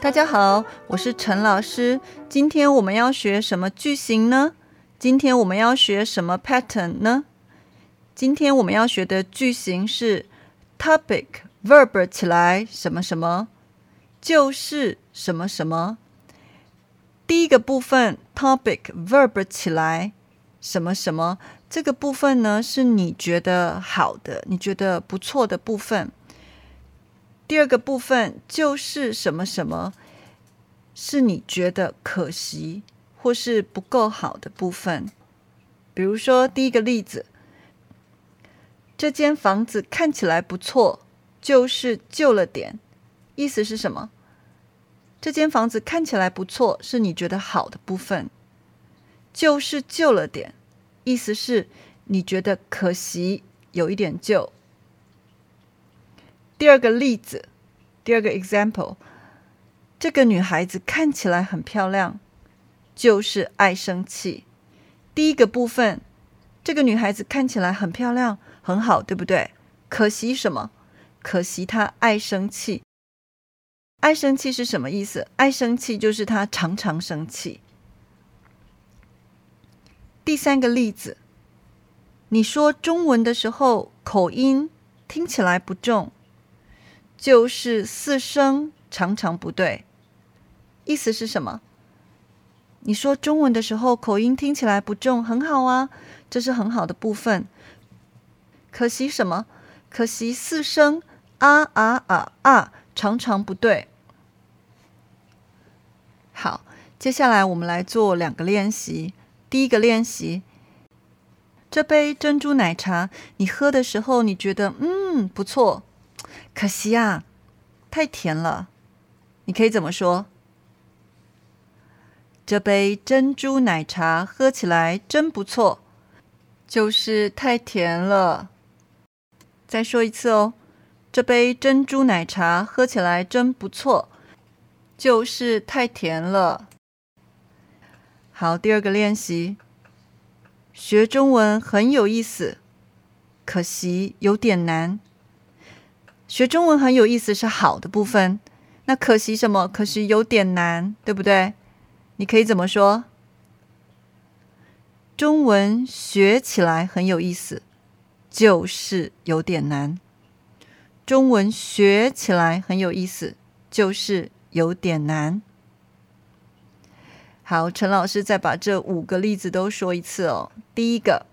大家好，我是陈老师。今天我们要学什么句型呢？今天我们要学什么 pattern 呢？今天我们要学的句型是 topic verb 起来什么什么，就是什么什么。第一个部分 topic verb 起来什么什么，这个部分呢是你觉得好的，你觉得不错的部分。第二个部分就是什么什么，是你觉得可惜或是不够好的部分。比如说，第一个例子，这间房子看起来不错，就是旧了点。意思是什么？这间房子看起来不错，是你觉得好的部分，就是旧了点。意思是你觉得可惜，有一点旧。第二个例子，第二个 example，这个女孩子看起来很漂亮，就是爱生气。第一个部分，这个女孩子看起来很漂亮，很好，对不对？可惜什么？可惜她爱生气。爱生气是什么意思？爱生气就是她常常生气。第三个例子，你说中文的时候口音听起来不重。就是四声常常不对，意思是什么？你说中文的时候口音听起来不重，很好啊，这是很好的部分。可惜什么？可惜四声啊啊啊啊常常不对。好，接下来我们来做两个练习。第一个练习，这杯珍珠奶茶你喝的时候，你觉得嗯不错。可惜啊，太甜了。你可以怎么说？这杯珍珠奶茶喝起来真不错，就是太甜了。再说一次哦，这杯珍珠奶茶喝起来真不错，就是太甜了。好，第二个练习，学中文很有意思，可惜有点难。学中文很有意思，是好的部分。那可惜什么？可惜有点难，对不对？你可以怎么说？中文学起来很有意思，就是有点难。中文学起来很有意思，就是有点难。好，陈老师再把这五个例子都说一次哦。第一个，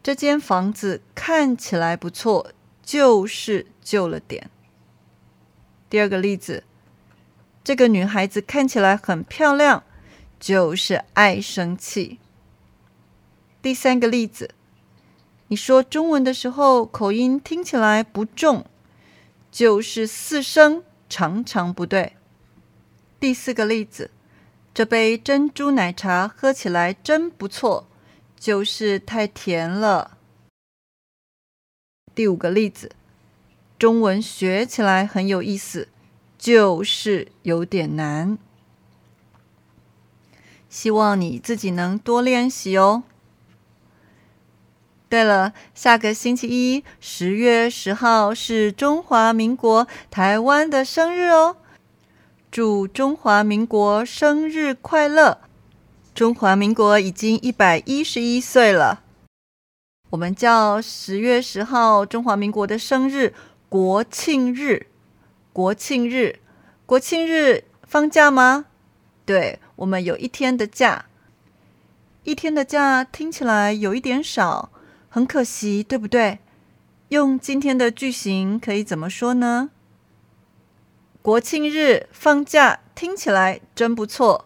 这间房子看起来不错。就是旧了点。第二个例子，这个女孩子看起来很漂亮，就是爱生气。第三个例子，你说中文的时候口音听起来不重，就是四声常常不对。第四个例子，这杯珍珠奶茶喝起来真不错，就是太甜了。第五个例子，中文学起来很有意思，就是有点难。希望你自己能多练习哦。对了，下个星期一，十月十号是中华民国台湾的生日哦！祝中华民国生日快乐！中华民国已经一百一十一岁了。我们叫十月十号中华民国的生日国庆日，国庆日，国庆日放假吗？对，我们有一天的假，一天的假听起来有一点少，很可惜，对不对？用今天的句型可以怎么说呢？国庆日放假听起来真不错，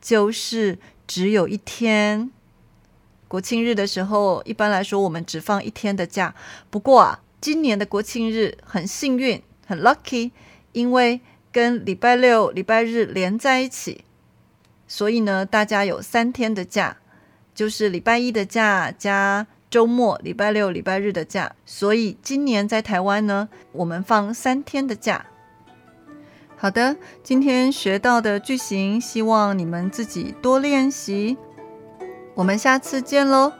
就是只有一天。国庆日的时候，一般来说我们只放一天的假。不过啊，今年的国庆日很幸运，很 lucky，因为跟礼拜六、礼拜日连在一起，所以呢，大家有三天的假，就是礼拜一的假加周末，礼拜六、礼拜日的假。所以今年在台湾呢，我们放三天的假。好的，今天学到的句型，希望你们自己多练习。我们下次见喽。